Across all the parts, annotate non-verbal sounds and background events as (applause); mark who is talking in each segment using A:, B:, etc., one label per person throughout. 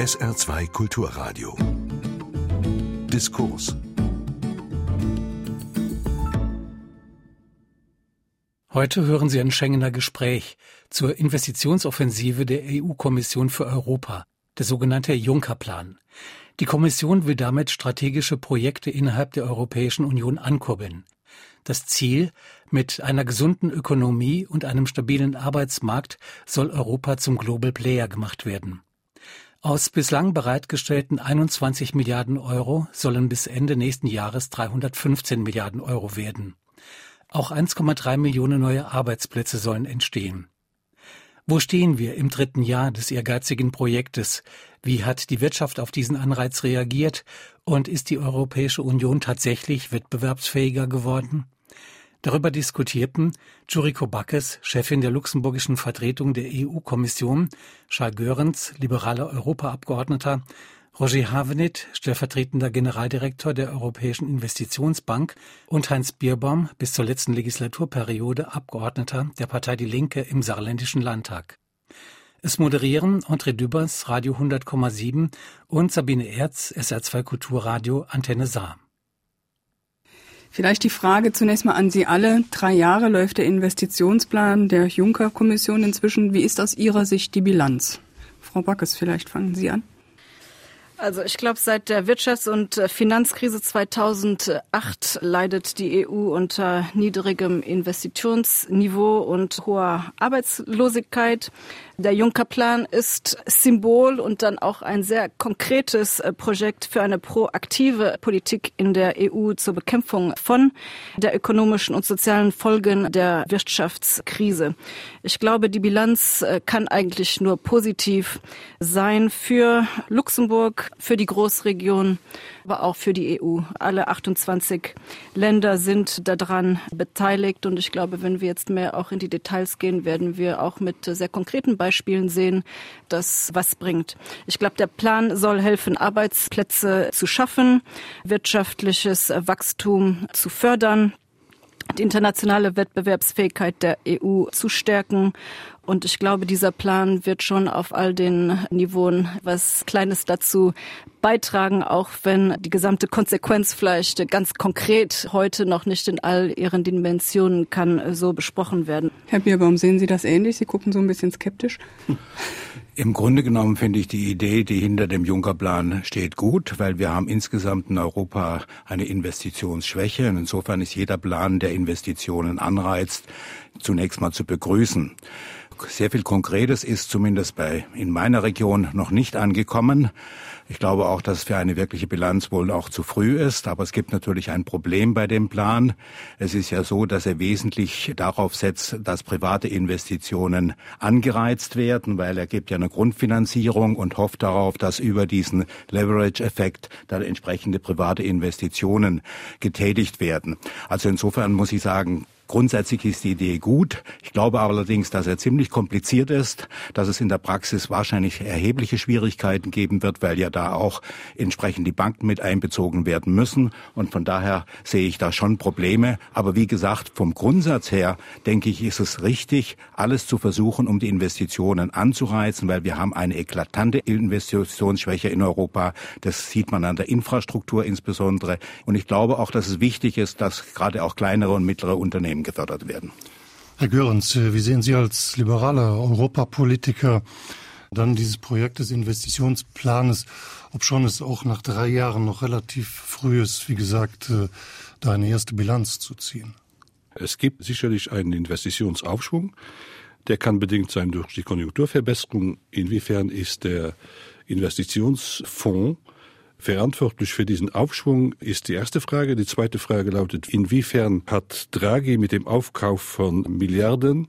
A: SR2 Kulturradio. Diskurs.
B: Heute hören Sie ein Schengener Gespräch zur Investitionsoffensive der EU-Kommission für Europa, der sogenannte Juncker-Plan. Die Kommission will damit strategische Projekte innerhalb der Europäischen Union ankurbeln. Das Ziel, mit einer gesunden Ökonomie und einem stabilen Arbeitsmarkt soll Europa zum Global Player gemacht werden. Aus bislang bereitgestellten 21 Milliarden Euro sollen bis Ende nächsten Jahres 315 Milliarden Euro werden. Auch 1,3 Millionen neue Arbeitsplätze sollen entstehen. Wo stehen wir im dritten Jahr des ehrgeizigen Projektes? Wie hat die Wirtschaft auf diesen Anreiz reagiert? Und ist die Europäische Union tatsächlich wettbewerbsfähiger geworden? Darüber diskutierten Juriko Backes, Chefin der luxemburgischen Vertretung der EU-Kommission, Charles Görens, liberaler Europaabgeordneter, Roger Havenit, stellvertretender Generaldirektor der Europäischen Investitionsbank und Heinz Bierbaum, bis zur letzten Legislaturperiode Abgeordneter der Partei Die Linke im Saarländischen Landtag. Es moderieren André Dübers, Radio 100,7 und Sabine Erz, SR2 Kulturradio, Antenne Saar.
C: Vielleicht die Frage zunächst mal an Sie alle. Drei Jahre läuft der Investitionsplan der Juncker-Kommission inzwischen. Wie ist aus Ihrer Sicht die Bilanz? Frau Backes, vielleicht fangen Sie an.
D: Also ich glaube, seit der Wirtschafts- und äh, Finanzkrise 2008 leidet die EU unter niedrigem Investitionsniveau und hoher Arbeitslosigkeit. Der Juncker-Plan ist Symbol und dann auch ein sehr konkretes äh, Projekt für eine proaktive Politik in der EU zur Bekämpfung von der ökonomischen und sozialen Folgen der Wirtschaftskrise. Ich glaube, die Bilanz äh, kann eigentlich nur positiv sein für Luxemburg, für die Großregion, aber auch für die EU. Alle 28 Länder sind daran beteiligt und ich glaube, wenn wir jetzt mehr auch in die Details gehen, werden wir auch mit sehr konkreten Beispielen sehen, dass was bringt. Ich glaube, der Plan soll helfen, Arbeitsplätze zu schaffen, wirtschaftliches Wachstum zu fördern, die internationale Wettbewerbsfähigkeit der EU zu stärken. Und ich glaube, dieser Plan wird schon auf all den Niveauen was Kleines dazu beitragen, auch wenn die gesamte Konsequenz vielleicht ganz konkret heute noch nicht in all ihren Dimensionen kann so besprochen werden.
C: Herr Bierbaum, sehen Sie das ähnlich? Sie gucken so ein bisschen skeptisch.
E: Im Grunde genommen finde ich die Idee, die hinter dem Juncker-Plan steht, gut, weil wir haben insgesamt in Europa eine Investitionsschwäche. Und insofern ist jeder Plan, der Investitionen anreizt, zunächst mal zu begrüßen. Sehr viel Konkretes ist zumindest bei, in meiner Region noch nicht angekommen. Ich glaube auch, dass für eine wirkliche Bilanz wohl auch zu früh ist. Aber es gibt natürlich ein Problem bei dem Plan. Es ist ja so, dass er wesentlich darauf setzt, dass private Investitionen angereizt werden, weil er gibt ja eine Grundfinanzierung und hofft darauf, dass über diesen Leverage-Effekt dann entsprechende private Investitionen getätigt werden. Also insofern muss ich sagen, Grundsätzlich ist die Idee gut. Ich glaube allerdings, dass er ziemlich kompliziert ist, dass es in der Praxis wahrscheinlich erhebliche Schwierigkeiten geben wird, weil ja da auch entsprechend die Banken mit einbezogen werden müssen. Und von daher sehe ich da schon Probleme. Aber wie gesagt, vom Grundsatz her denke ich, ist es richtig, alles zu versuchen, um die Investitionen anzureizen, weil wir haben eine eklatante Investitionsschwäche in Europa. Das sieht man an der Infrastruktur insbesondere. Und ich glaube auch, dass es wichtig ist, dass gerade auch kleinere und mittlere Unternehmen Unternehmen gefördert werden.
F: Herr Görens, äh, wie sehen Sie als liberaler Europapolitiker dann dieses Projekt des Investitionsplanes, ob schon es auch nach drei Jahren noch relativ früh ist, wie gesagt, äh, da eine erste Bilanz zu ziehen?
G: Es gibt sicherlich einen Investitionsaufschwung. Der kann bedingt sein durch die Konjunkturverbesserung. Inwiefern ist der Investitionsfonds Verantwortlich für diesen Aufschwung ist die erste Frage. Die zweite Frage lautet, inwiefern hat Draghi mit dem Aufkauf von Milliarden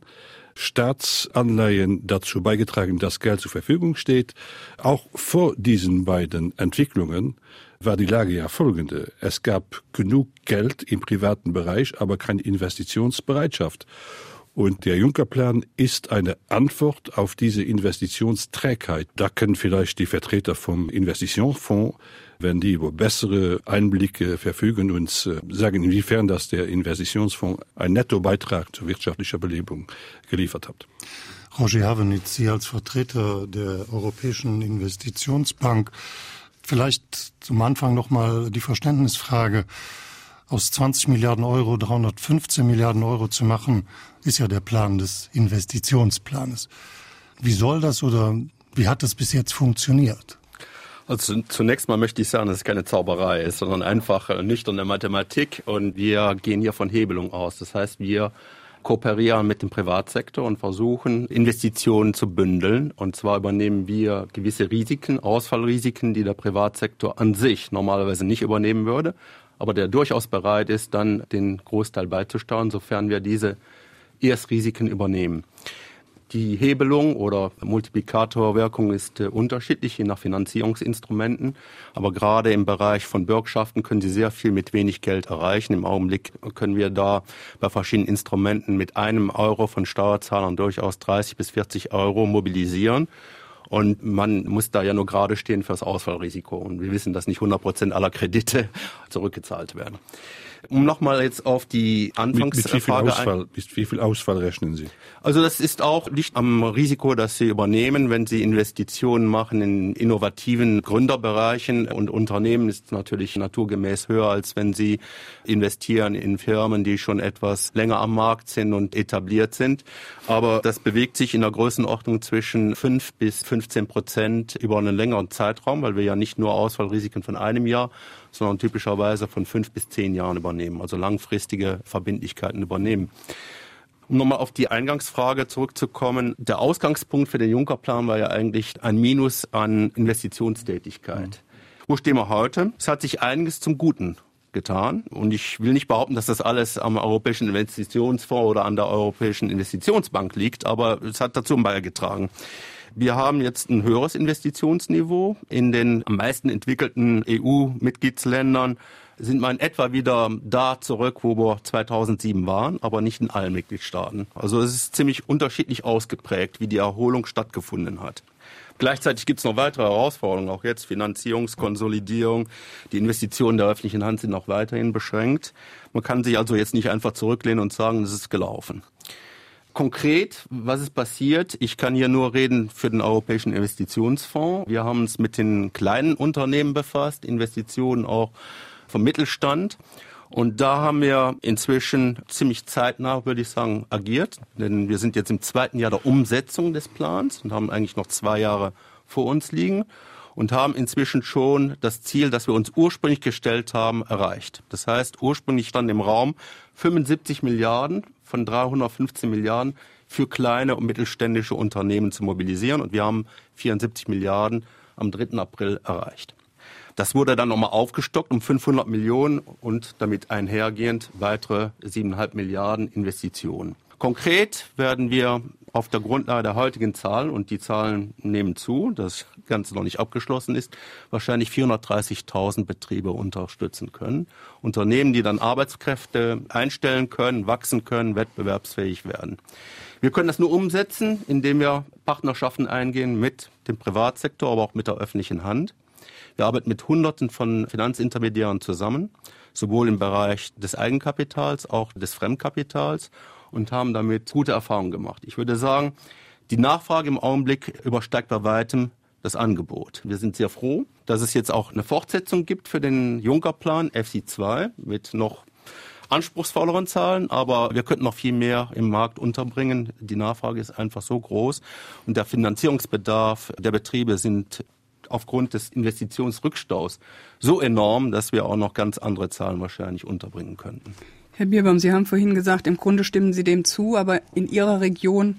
G: Staatsanleihen dazu beigetragen, dass Geld zur Verfügung steht. Auch vor diesen beiden Entwicklungen war die Lage ja folgende. Es gab genug Geld im privaten Bereich, aber keine Investitionsbereitschaft. Und der Juncker-Plan ist eine Antwort auf diese Investitionsträgheit. Da können vielleicht die Vertreter vom Investitionsfonds, wenn die über bessere Einblicke verfügen, uns äh, sagen, inwiefern das der Investitionsfonds einen Nettobeitrag zur wirtschaftlicher Belebung geliefert hat.
F: Roger Havenitz, Sie als Vertreter der Europäischen Investitionsbank. Vielleicht zum Anfang noch mal die Verständnisfrage. Aus 20 Milliarden Euro 315 Milliarden Euro zu machen, ist ja der Plan des Investitionsplanes. Wie soll das oder wie hat das bis jetzt funktioniert?
H: Also zunächst mal möchte ich sagen, dass es keine Zauberei ist, sondern einfach nüchterne Mathematik und wir gehen hier von Hebelung aus. Das heißt, wir kooperieren mit dem Privatsektor und versuchen, Investitionen zu bündeln. Und zwar übernehmen wir gewisse Risiken, Ausfallrisiken, die der Privatsektor an sich normalerweise nicht übernehmen würde, aber der durchaus bereit ist, dann den Großteil beizusteuern, sofern wir diese Erstrisiken übernehmen. Die Hebelung oder Multiplikatorwirkung ist äh, unterschiedlich, je nach Finanzierungsinstrumenten. Aber gerade im Bereich von Bürgschaften können Sie sehr viel mit wenig Geld erreichen. Im Augenblick können wir da bei verschiedenen Instrumenten mit einem Euro von Steuerzahlern durchaus 30 bis 40 Euro mobilisieren. Und man muss da ja nur gerade stehen für das Ausfallrisiko. Und wir wissen, dass nicht 100 Prozent aller Kredite (laughs) zurückgezahlt werden. Um nochmal jetzt auf die Anfangsfrage
G: mit, mit wie, viel Ausfall, mit wie viel Ausfall rechnen Sie?
H: Also das ist auch nicht am Risiko, dass Sie übernehmen, wenn Sie Investitionen machen in innovativen Gründerbereichen und Unternehmen ist natürlich naturgemäß höher, als wenn Sie investieren in Firmen, die schon etwas länger am Markt sind und etabliert sind. Aber das bewegt sich in der Größenordnung zwischen 5 bis 15 Prozent über einen längeren Zeitraum, weil wir ja nicht nur Ausfallrisiken von einem Jahr, sondern typischerweise von fünf bis zehn Jahren übernehmen, also langfristige Verbindlichkeiten übernehmen. Um nochmal auf die Eingangsfrage zurückzukommen, der Ausgangspunkt für den Juncker-Plan war ja eigentlich ein Minus an Investitionstätigkeit. Mhm. Wo stehen wir heute? Es hat sich einiges zum Guten getan. Und ich will nicht behaupten, dass das alles am Europäischen Investitionsfonds oder an der Europäischen Investitionsbank liegt, aber es hat dazu beigetragen. Wir haben jetzt ein höheres Investitionsniveau. In den am meisten entwickelten EU-Mitgliedsländern sind wir in etwa wieder da zurück, wo wir 2007 waren, aber nicht in allen Mitgliedstaaten. Also es ist ziemlich unterschiedlich ausgeprägt, wie die Erholung stattgefunden hat. Gleichzeitig gibt es noch weitere Herausforderungen, auch jetzt Finanzierungskonsolidierung. Die Investitionen der öffentlichen Hand sind noch weiterhin beschränkt. Man kann sich also jetzt nicht einfach zurücklehnen und sagen, es ist gelaufen. Konkret, was ist passiert? Ich kann hier nur reden für den Europäischen Investitionsfonds. Wir haben uns mit den kleinen Unternehmen befasst, Investitionen auch vom Mittelstand. Und da haben wir inzwischen ziemlich zeitnah, würde ich sagen, agiert. Denn wir sind jetzt im zweiten Jahr der Umsetzung des Plans und haben eigentlich noch zwei Jahre vor uns liegen und haben inzwischen schon das Ziel, das wir uns ursprünglich gestellt haben, erreicht. Das heißt, ursprünglich stand im Raum 75 Milliarden von 315 Milliarden für kleine und mittelständische Unternehmen zu mobilisieren. Und wir haben 74 Milliarden am 3. April erreicht. Das wurde dann nochmal aufgestockt um 500 Millionen und damit einhergehend weitere 7,5 Milliarden Investitionen. Konkret werden wir auf der Grundlage der heutigen Zahlen, und die Zahlen nehmen zu, das Ganze noch nicht abgeschlossen ist, wahrscheinlich 430.000 Betriebe unterstützen können. Unternehmen, die dann Arbeitskräfte einstellen können, wachsen können, wettbewerbsfähig werden. Wir können das nur umsetzen, indem wir Partnerschaften eingehen mit dem Privatsektor, aber auch mit der öffentlichen Hand. Wir arbeiten mit Hunderten von Finanzintermediären zusammen, sowohl im Bereich des Eigenkapitals, auch des Fremdkapitals und haben damit gute Erfahrungen gemacht. Ich würde sagen, die Nachfrage im Augenblick übersteigt bei weitem das Angebot. Wir sind sehr froh, dass es jetzt auch eine Fortsetzung gibt für den Juncker-Plan FC2 mit noch anspruchsvolleren Zahlen, aber wir könnten noch viel mehr im Markt unterbringen. Die Nachfrage ist einfach so groß und der Finanzierungsbedarf der Betriebe sind aufgrund des Investitionsrückstaus so enorm, dass wir auch noch ganz andere Zahlen wahrscheinlich unterbringen könnten.
C: Herr Bierbaum, Sie haben vorhin gesagt, im Grunde stimmen Sie dem zu, aber in Ihrer Region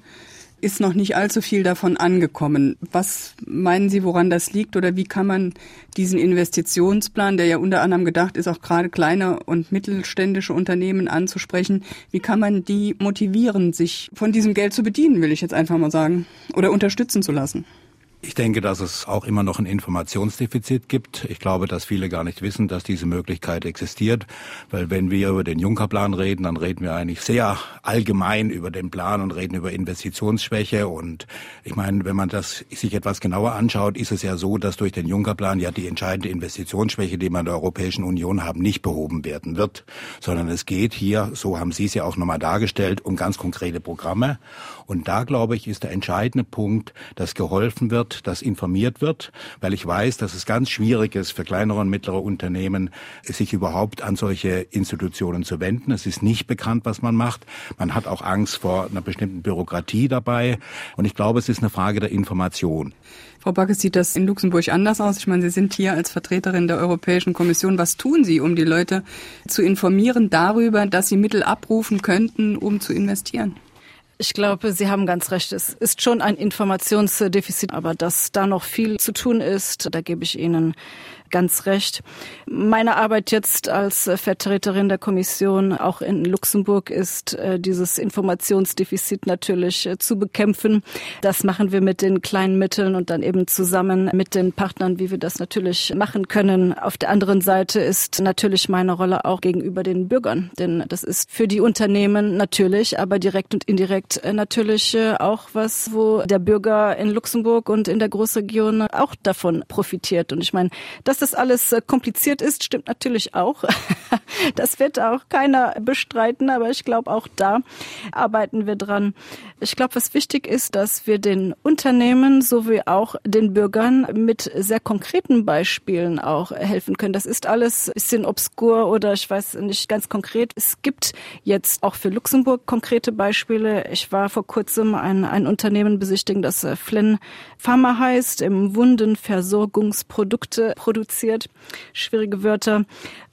C: ist noch nicht allzu viel davon angekommen. Was meinen Sie, woran das liegt oder wie kann man diesen Investitionsplan, der ja unter anderem gedacht ist, auch gerade kleine und mittelständische Unternehmen anzusprechen, wie kann man die motivieren, sich von diesem Geld zu bedienen, will ich jetzt einfach mal sagen, oder unterstützen zu lassen?
E: Ich denke, dass es auch immer noch ein Informationsdefizit gibt. Ich glaube, dass viele gar nicht wissen, dass diese Möglichkeit existiert, weil wenn wir über den Juncker-Plan reden, dann reden wir eigentlich sehr allgemein über den Plan und reden über Investitionsschwäche. Und ich meine, wenn man das sich etwas genauer anschaut, ist es ja so, dass durch den Juncker-Plan ja die entscheidende Investitionsschwäche, die wir in der Europäischen Union haben, nicht behoben werden wird, sondern es geht hier, so haben Sie es ja auch nochmal dargestellt, um ganz konkrete Programme. Und da, glaube ich, ist der entscheidende Punkt, dass geholfen wird, dass informiert wird, weil ich weiß, dass es ganz schwierig ist für kleinere und mittlere Unternehmen, sich überhaupt an solche Institutionen zu wenden. Es ist nicht bekannt, was man macht. Man hat auch Angst vor einer bestimmten Bürokratie dabei. Und ich glaube, es ist eine Frage der Information.
C: Frau Backes, sieht das in Luxemburg anders aus? Ich meine, Sie sind hier als Vertreterin der Europäischen Kommission. Was tun Sie, um die Leute zu informieren darüber, dass sie Mittel abrufen könnten, um zu investieren?
D: Ich glaube, Sie haben ganz recht. Es ist schon ein Informationsdefizit, aber dass da noch viel zu tun ist, da gebe ich Ihnen ganz recht. Meine Arbeit jetzt als Vertreterin der Kommission auch in Luxemburg ist, äh, dieses Informationsdefizit natürlich äh, zu bekämpfen. Das machen wir mit den kleinen Mitteln und dann eben zusammen mit den Partnern, wie wir das natürlich machen können. Auf der anderen Seite ist natürlich meine Rolle auch gegenüber den Bürgern, denn das ist für die Unternehmen natürlich, aber direkt und indirekt äh, natürlich auch was, wo der Bürger in Luxemburg und in der Großregion auch davon profitiert. Und ich meine, das das alles äh, kompliziert ist, stimmt natürlich auch. (laughs) Das wird auch keiner bestreiten, aber ich glaube, auch da arbeiten wir dran. Ich glaube, was wichtig ist, dass wir den Unternehmen sowie auch den Bürgern mit sehr konkreten Beispielen auch helfen können. Das ist alles ein bisschen obskur oder ich weiß nicht ganz konkret. Es gibt jetzt auch für Luxemburg konkrete Beispiele. Ich war vor kurzem ein, ein Unternehmen besichtigen, das äh, Flynn Pharma heißt, im Wundenversorgungsprodukte produziert. Schwierige Wörter.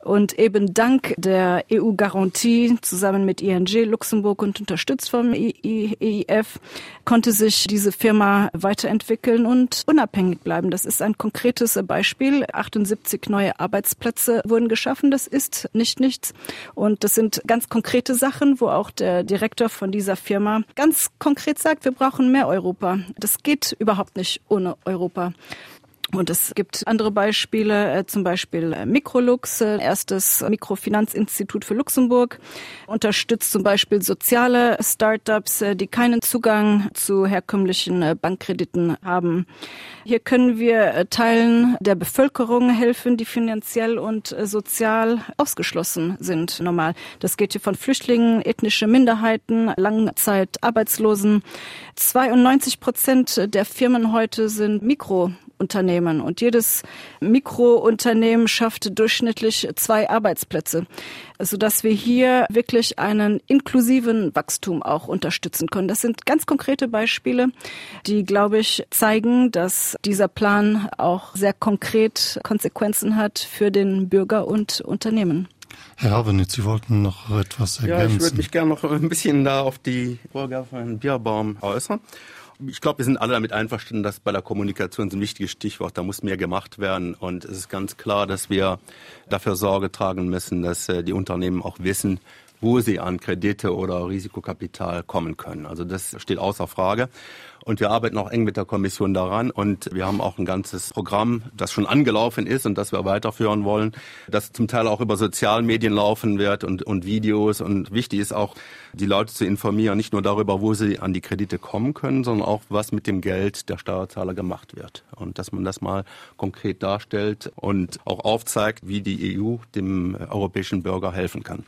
D: Und eben dank der EU-Garantie zusammen mit ING Luxemburg und unterstützt vom EIF konnte sich diese Firma weiterentwickeln und unabhängig bleiben. Das ist ein konkretes Beispiel. 78 neue Arbeitsplätze wurden geschaffen. Das ist nicht nichts. Und das sind ganz konkrete Sachen, wo auch der Direktor von dieser Firma ganz konkret sagt, wir brauchen mehr Europa. Das geht überhaupt nicht ohne Europa. Und es gibt andere Beispiele, äh, zum Beispiel äh, Microlux, äh, erstes Mikrofinanzinstitut für Luxemburg, unterstützt zum Beispiel soziale Startups, die keinen Zugang zu herkömmlichen Bankkrediten haben. Hier können wir Teilen der Bevölkerung helfen, die finanziell und sozial ausgeschlossen sind normal. Das geht hier von Flüchtlingen, ethnische Minderheiten, Langzeitarbeitslosen. 92 Prozent der Firmen heute sind Mikro Unternehmen. Und jedes Mikrounternehmen schafft durchschnittlich zwei Arbeitsplätze, sodass wir hier wirklich einen inklusiven Wachstum auch unterstützen können. Das sind ganz konkrete Beispiele, die, glaube ich, zeigen, dass dieser Plan auch sehr konkret Konsequenzen hat für den Bürger und Unternehmen.
F: Herr Havenitz, Sie wollten noch etwas ergänzen.
H: Ja, ich würde mich gerne noch ein bisschen da auf die Vorgabe von Herrn Bierbaum äußern ich glaube, wir sind alle damit einverstanden, dass bei der Kommunikation so ein wichtiges Stichwort, da muss mehr gemacht werden. Und es ist ganz klar, dass wir dafür Sorge tragen müssen, dass äh, die Unternehmen auch wissen, wo sie an Kredite oder Risikokapital kommen können. Also das steht außer Frage. Und wir arbeiten auch eng mit der Kommission daran. Und wir haben auch ein ganzes Programm, das schon angelaufen ist und das wir weiterführen wollen, das zum Teil auch über Sozialmedien laufen wird und, und Videos. Und wichtig ist auch, die Leute zu informieren, nicht nur darüber, wo sie an die Kredite kommen können, sondern auch, was mit dem Geld der Steuerzahler gemacht wird. Und dass man das mal konkret darstellt und auch aufzeigt, wie die EU dem europäischen Bürger helfen kann.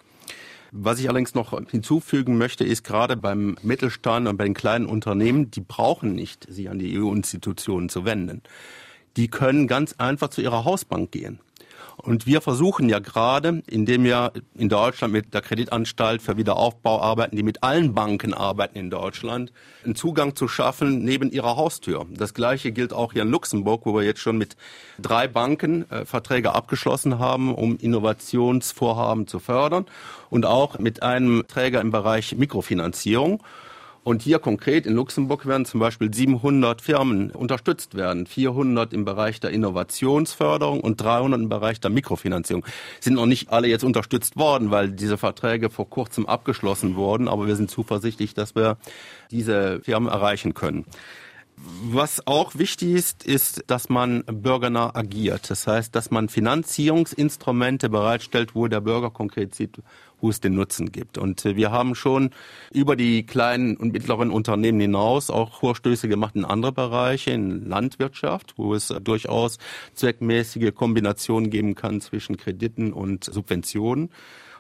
H: Was ich allerdings noch hinzufügen möchte, ist gerade beim Mittelstand und bei den kleinen Unternehmen, die brauchen nicht, sich an die EU-Institutionen zu wenden. Die können ganz einfach zu ihrer Hausbank gehen. Und wir versuchen ja gerade, indem wir in Deutschland mit der Kreditanstalt für Wiederaufbau arbeiten, die mit allen Banken arbeiten in Deutschland, einen Zugang zu schaffen neben ihrer Haustür. Das Gleiche gilt auch hier in Luxemburg, wo wir jetzt schon mit drei Banken äh, Verträge abgeschlossen haben, um Innovationsvorhaben zu fördern und auch mit einem Träger im Bereich Mikrofinanzierung. Und hier konkret in Luxemburg werden zum Beispiel 700 Firmen unterstützt werden, 400 im Bereich der Innovationsförderung und 300 im Bereich der Mikrofinanzierung. Sind noch nicht alle jetzt unterstützt worden, weil diese Verträge vor kurzem abgeschlossen wurden, aber wir sind zuversichtlich, dass wir diese Firmen erreichen können. Was auch wichtig ist, ist, dass man bürgernah agiert. Das heißt, dass man Finanzierungsinstrumente bereitstellt, wo der Bürger konkret sieht, wo es den Nutzen gibt. Und äh, wir haben schon über die kleinen und mittleren Unternehmen hinaus auch Vorstöße gemacht in andere Bereiche, in Landwirtschaft, wo es durchaus zweckmäßige Kombinationen geben kann zwischen Krediten und Subventionen,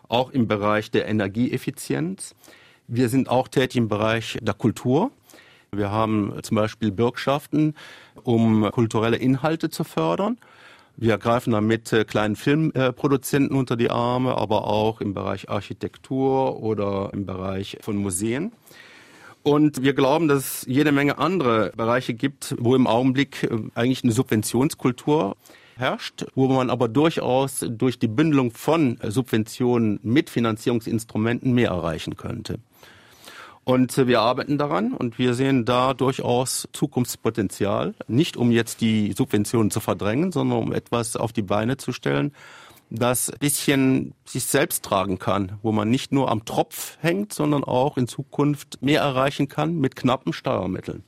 H: auch im Bereich der Energieeffizienz. Wir sind auch tätig im Bereich der Kultur. Wir haben zum Beispiel Bürgschaften, um kulturelle Inhalte zu fördern. Wir greifen damit äh, kleinen Filmproduzenten unter die Arme, aber auch im Bereich Architektur oder im Bereich von Museen. Und wir glauben, dass es jede Menge andere Bereiche gibt, wo im Augenblick äh, eigentlich eine Subventionskultur herrscht, wo man aber durchaus durch die Bündelung von Subventionen mit Finanzierungsinstrumenten mehr erreichen könnte. Und äh, wir arbeiten daran und wir sehen da durchaus Zukunftspotenzial, nicht um jetzt die Subventionen zu verdrängen, sondern um etwas auf die Beine zu stellen, das bisschen sich selbst tragen kann, wo man nicht nur am Tropf hängt, sondern auch in Zukunft mehr erreichen kann mit knappen Steuermitteln.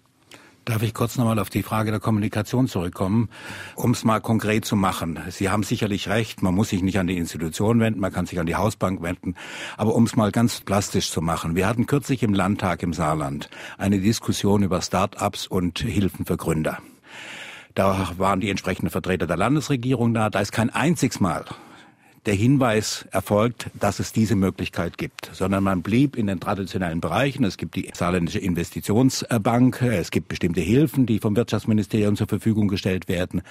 E: Darf ich kurz nochmal auf die Frage der Kommunikation zurückkommen, um es mal konkret zu machen. Sie haben sicherlich recht, man muss sich nicht an die Institution wenden, man kann sich an die Hausbank wenden, aber um es mal ganz plastisch zu machen. Wir hatten kürzlich im Landtag im Saarland eine Diskussion über Start-ups und Hilfen für Gründer. Da waren die entsprechenden Vertreter der Landesregierung da. Da ist kein einziges Mal der Hinweis erfolgt, dass es diese Möglichkeit gibt, sondern man blieb in den traditionellen Bereichen. Es gibt die saarländische Investitionsbank, es gibt bestimmte Hilfen, die vom Wirtschaftsministerium zur Verfügung gestellt werden.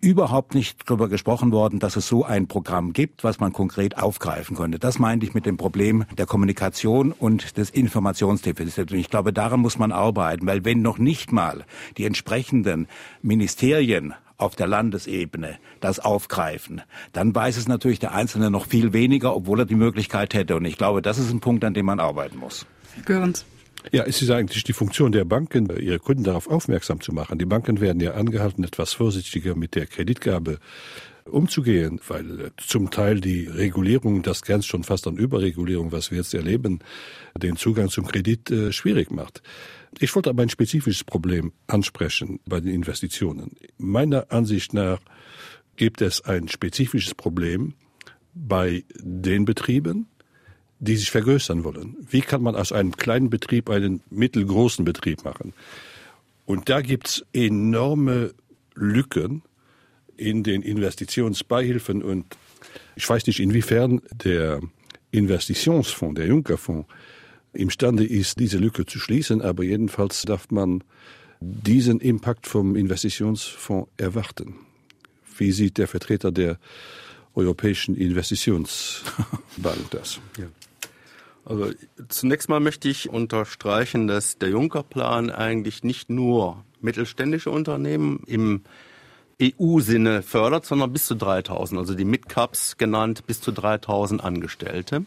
E: Überhaupt nicht darüber gesprochen worden, dass es so ein Programm gibt, was man konkret aufgreifen konnte. Das meinte ich mit dem Problem der Kommunikation und des Informationsdefizits. Und ich glaube, daran muss man arbeiten, weil wenn noch nicht mal die entsprechenden Ministerien auf der Landesebene das aufgreifen, dann weiß es natürlich der Einzelne noch viel weniger, obwohl er die Möglichkeit hätte. Und ich glaube, das ist ein Punkt, an dem man arbeiten muss.
C: Görens.
G: Ja, es ist eigentlich die Funktion der Banken, ihre Kunden darauf aufmerksam zu machen. Die Banken werden ja angehalten, etwas vorsichtiger mit der Kreditgabe umzugehen, weil zum Teil die Regulierung, das grenzt schon fast an Überregulierung, was wir jetzt erleben, den Zugang zum Kredit äh, schwierig macht. Ich wollte aber ein spezifisches Problem ansprechen bei den Investitionen. Meiner Ansicht nach gibt es ein spezifisches Problem bei den Betrieben, die sich vergrößern wollen. Wie kann man aus einem kleinen Betrieb einen mittelgroßen Betrieb machen? Und da gibt es enorme Lücken in den Investitionsbeihilfen und ich weiß nicht, inwiefern der Investitionsfonds, der Junckerfonds, imstande ist, diese Lücke zu schließen, aber jedenfalls darf man diesen Impact vom Investitionsfonds erwarten. Wie sieht der Vertreter der Europäischen Investitionsbank das? (laughs)
H: Ja. Also zunächst mal möchte ich unterstreichen, dass der Juncker-Plan eigentlich nicht nur mittelständische Unternehmen im EU-Sinne fördert, sondern bis zu 3000, also die Midcaps genannt, bis zu 3000 Angestellte.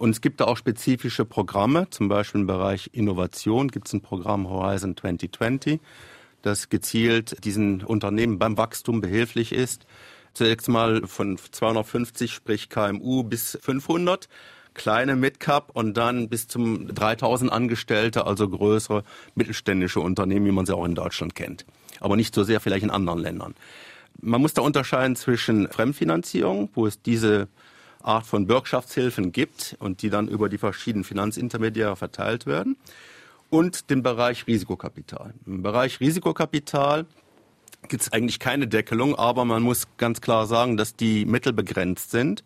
H: Und es gibt da auch spezifische Programme, zum Beispiel im Bereich Innovation gibt es ein Programm Horizon 2020, das gezielt diesen Unternehmen beim Wachstum behilflich ist. Zunächst mal von 250, sprich KMU bis 500 kleine Midcap und dann bis zum 3000 Angestellte, also größere mittelständische Unternehmen, wie man sie auch in Deutschland kennt. Aber nicht so sehr vielleicht in anderen Ländern. Man muss da unterscheiden zwischen Fremdfinanzierung, wo es diese Art von Bürgschaftshilfen gibt und die dann über die verschiedenen Finanzintermediäre verteilt werden. Und den Bereich Risikokapital. Im Bereich Risikokapital gibt es eigentlich keine Deckelung, aber man muss ganz klar sagen, dass die Mittel begrenzt sind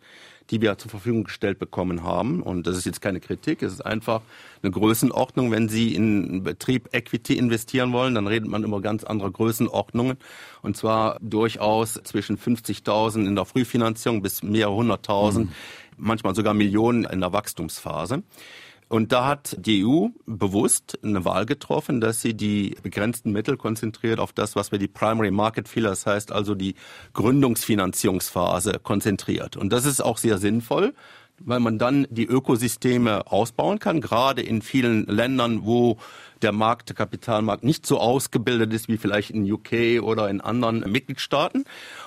H: die wir zur Verfügung gestellt bekommen haben. Und das ist jetzt keine Kritik, es ist einfach eine Größenordnung. Wenn Sie in Betrieb Equity investieren wollen, dann redet man über ganz andere Größenordnungen. Und zwar durchaus zwischen 50.000 in der Frühfinanzierung bis mehrere hunderttausend, mhm. manchmal sogar Millionen in der Wachstumsphase. Und da hat die EU bewusst eine Wahl getroffen, dass sie die begrenzten Mittel konzentriert auf das, was wir die Primary Market Filler, das heißt also die Gründungsfinanzierungsphase konzentriert. Und das ist auch sehr sinnvoll, weil man dann die Ökosysteme ausbauen kann, gerade in vielen Ländern, wo der Markt, der Kapitalmarkt nicht so ausgebildet ist wie vielleicht in UK oder in anderen Mitgliedstaaten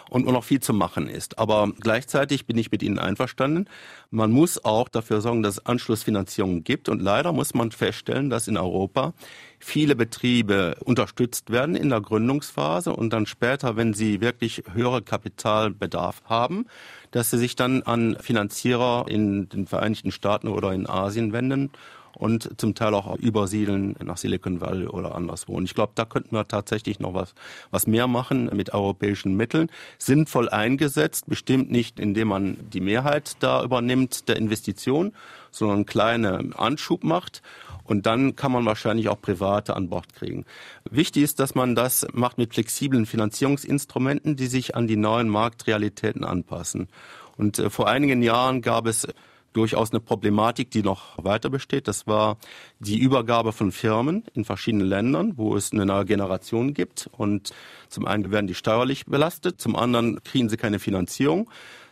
H: und noch viel zu machen ist. Aber gleichzeitig bin ich mit Ihnen einverstanden. Man muss auch dafür sorgen, dass es Anschlussfinanzierung gibt. Und leider muss man feststellen, dass in Europa viele Betriebe unterstützt werden in der Gründungsphase und dann später, wenn sie wirklich höhere Kapitalbedarf haben, dass sie sich dann an Finanzierer in den Vereinigten Staaten oder in Asien wenden und zum Teil auch übersiedeln nach Silicon Valley oder anderswo. Und ich glaube, da könnten wir tatsächlich noch was, was mehr machen mit europäischen Mitteln. Sinnvoll eingesetzt, bestimmt nicht, indem man die Mehrheit da übernimmt der Investition, sondern einen kleinen Anschub macht. Und dann kann man wahrscheinlich auch Private an Bord kriegen. Wichtig ist, dass man das macht mit flexiblen Finanzierungsinstrumenten, die sich an die neuen Marktrealitäten anpassen. Und äh, vor einigen Jahren gab es durchaus eine Problematik, die noch weiter besteht. Das war die Übergabe von Firmen in verschiedenen Ländern, wo es eine neue Generation gibt. Und zum einen werden die steuerlich belastet, zum anderen kriegen sie keine Finanzierung.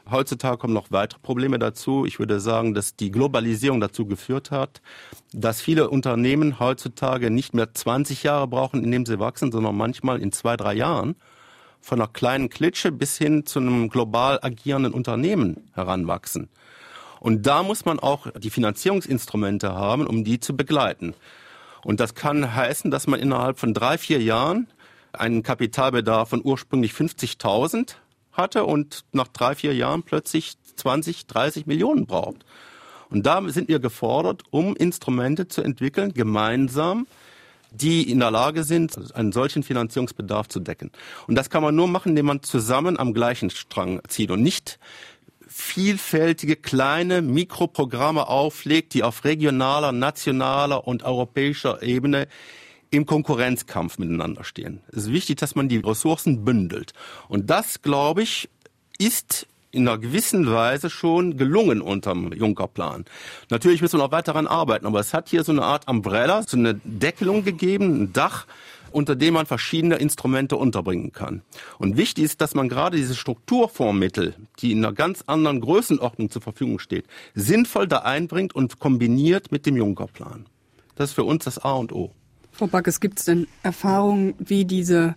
H: Heutzutage kommen noch weitere Probleme dazu. Ich würde sagen, dass die Globalisierung dazu geführt hat, dass viele Unternehmen heutzutage nicht mehr 20 Jahre brauchen, indem sie wachsen, sondern manchmal in zwei, drei Jahren von einer kleinen Klitsche bis hin zu einem global agierenden Unternehmen heranwachsen. Und da muss man auch die Finanzierungsinstrumente haben, um die zu begleiten. Und das kann heißen, dass man innerhalb von drei, vier Jahren einen Kapitalbedarf von ursprünglich 50.000 hatte und nach drei, vier Jahren plötzlich 20, 30 Millionen braucht. Und da sind wir gefordert, um Instrumente zu entwickeln, gemeinsam, die in der Lage sind, einen solchen Finanzierungsbedarf zu decken. Und das kann man nur machen, indem man zusammen am gleichen Strang zieht und nicht vielfältige kleine Mikroprogramme auflegt, die auf regionaler, nationaler und europäischer Ebene im Konkurrenzkampf miteinander stehen. Es ist wichtig, dass man die Ressourcen bündelt. Und das, glaube ich, ist in einer gewissen Weise schon gelungen unterm Juncker-Plan. Natürlich müssen wir noch weiter daran arbeiten, aber es hat hier so eine Art Umbrella, so eine Deckelung gegeben, ein Dach, unter dem man verschiedene Instrumente unterbringen kann. Und wichtig ist, dass man gerade diese Strukturfondsmittel, die in einer ganz anderen Größenordnung zur Verfügung steht, sinnvoll da einbringt und kombiniert mit dem Juncker-Plan. Das ist für uns das A und O.
C: Frau Backes, gibt es denn Erfahrungen, wie diese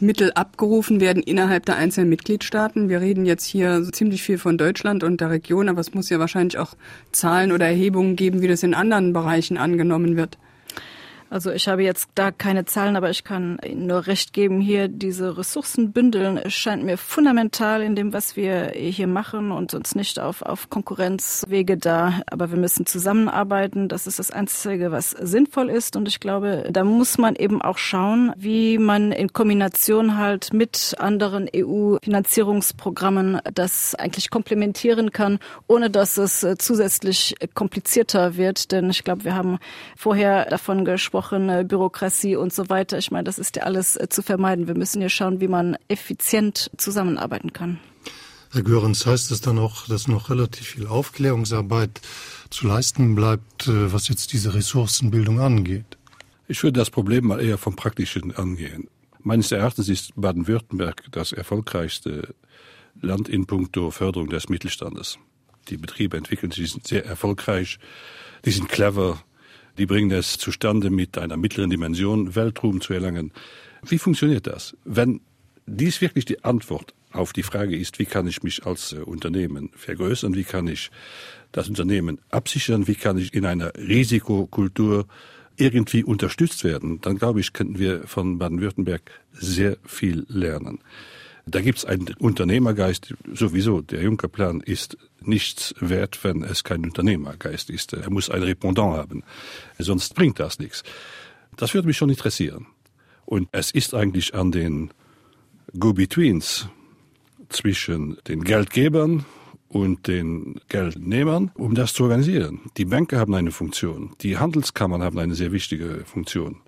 C: Mittel abgerufen werden innerhalb der einzelnen Mitgliedstaaten. Wir reden jetzt hier ziemlich viel von Deutschland und der Region, aber es muss ja wahrscheinlich auch Zahlen oder Erhebungen geben, wie das in anderen Bereichen angenommen wird.
D: Also ich habe jetzt da keine Zahlen, aber ich kann Ihnen nur recht geben, hier diese Ressourcen bündeln scheint mir fundamental in dem, was wir hier machen und uns nicht auf, auf Konkurrenzwege da. Aber wir müssen zusammenarbeiten. Das ist das Einzige, was sinnvoll ist. Und ich glaube, da muss man eben auch schauen, wie man in Kombination halt mit anderen EU-Finanzierungsprogrammen das eigentlich komplementieren kann, ohne dass es zusätzlich komplizierter wird. Denn ich glaube, wir haben vorher davon gesprochen, gesprochen, Bürokratie und so weiter. Ich meine, das ist ja alles äh, zu vermeiden. Wir müssen ja schauen, wie man effizient zusammenarbeiten kann.
F: Herr Görens, heißt es dann auch, dass noch relativ viel Aufklärungsarbeit zu leisten bleibt, äh, was jetzt diese Ressourcenbildung angeht?
G: Ich würde das Problem mal eher vom Praktischen angehen. Meines Erachtens ist Baden-Württemberg das erfolgreichste Land in puncto Förderung des Mittelstandes. Die Betriebe entwickeln sich, sind sehr erfolgreich, die sind clever, die bringen es zustande, mit einer mittleren Dimension Weltruhm zu erlangen. Wie funktioniert das? Wenn dies wirklich die Antwort auf die Frage ist, wie kann ich mich als äh, Unternehmen vergrößern, wie kann ich das Unternehmen absichern, wie kann ich in einer Risikokultur irgendwie unterstützt werden, dann glaube ich, könnten wir von Baden-Württemberg sehr viel lernen. Da gibt es einen Unternehmergeist sowieso. Der Juncker-Plan ist nichts wert, wenn es kein Unternehmergeist ist. Er muss ein Repondant haben. Sonst bringt das nichts. Das würde mich schon interessieren. Und es ist eigentlich an den Go-Betweens zwischen den Geldgebern und den Geldnehmern, um das zu organisieren. Die Banker haben eine Funktion, die Handelskammern haben eine sehr wichtige Funktion.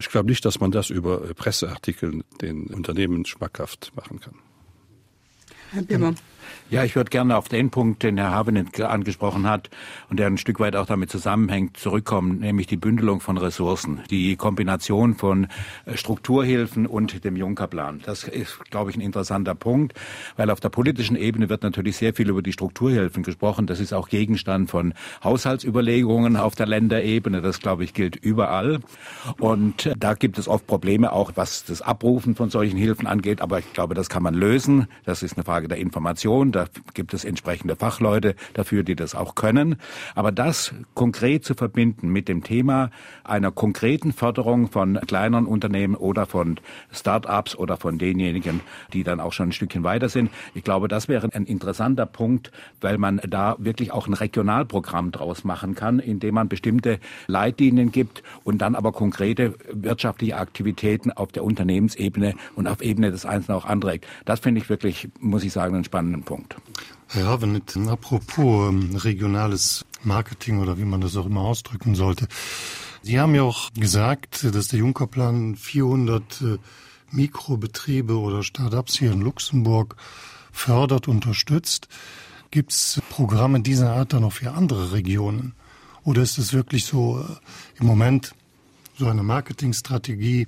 G: Ich glaube nicht, dass man das über Presseartikeln den Unternehmen schmackhaft machen kann.
C: Herr Bimmer.
E: Ja, ich würde gerne auf den Punkt, den Herr Habenet angesprochen hat und der ein Stück weit auch damit zusammenhängt, zurückkommen, nämlich die Bündelung von Ressourcen, die Kombination von äh, Strukturhilfen und dem Juncker-Plan. Das ist, glaube ich, ein interessanter Punkt, weil auf der politischen Ebene wird natürlich sehr viel über die Strukturhilfen gesprochen. Das ist auch Gegenstand von Haushaltsüberlegungen auf der Länderebene. Das, glaube ich, gilt überall. Und äh, da gibt es oft Probleme, auch was das Abrufen von solchen Hilfen angeht. Aber ich glaube, das kann man lösen. Das ist eine Frage der Information. Da gibt es entsprechende Fachleute dafür, die das auch können. Aber das konkret zu verbinden mit dem Thema einer konkreten Förderung von kleineren Unternehmen oder von Start-ups oder von denjenigen, die dann auch schon ein Stückchen weiter sind, ich glaube, das wäre ein interessanter Punkt, weil man da wirklich auch ein Regionalprogramm draus machen kann, indem man bestimmte Leitlinien gibt und dann aber konkrete wirtschaftliche Aktivitäten auf der Unternehmensebene und auf Ebene des Einzelnen auch anträgt. Das finde ich wirklich, muss ich sagen, einen spannenden Punkt. Punkt.
F: Herr Havenet, apropos ähm, regionales Marketing oder wie man das auch immer ausdrücken sollte. Sie haben ja auch gesagt, dass der Juncker-Plan 400 äh, Mikrobetriebe oder Start-ups hier in Luxemburg fördert, unterstützt. Gibt es Programme dieser Art dann auch für andere Regionen? Oder ist es wirklich so äh, im Moment so eine Marketingstrategie,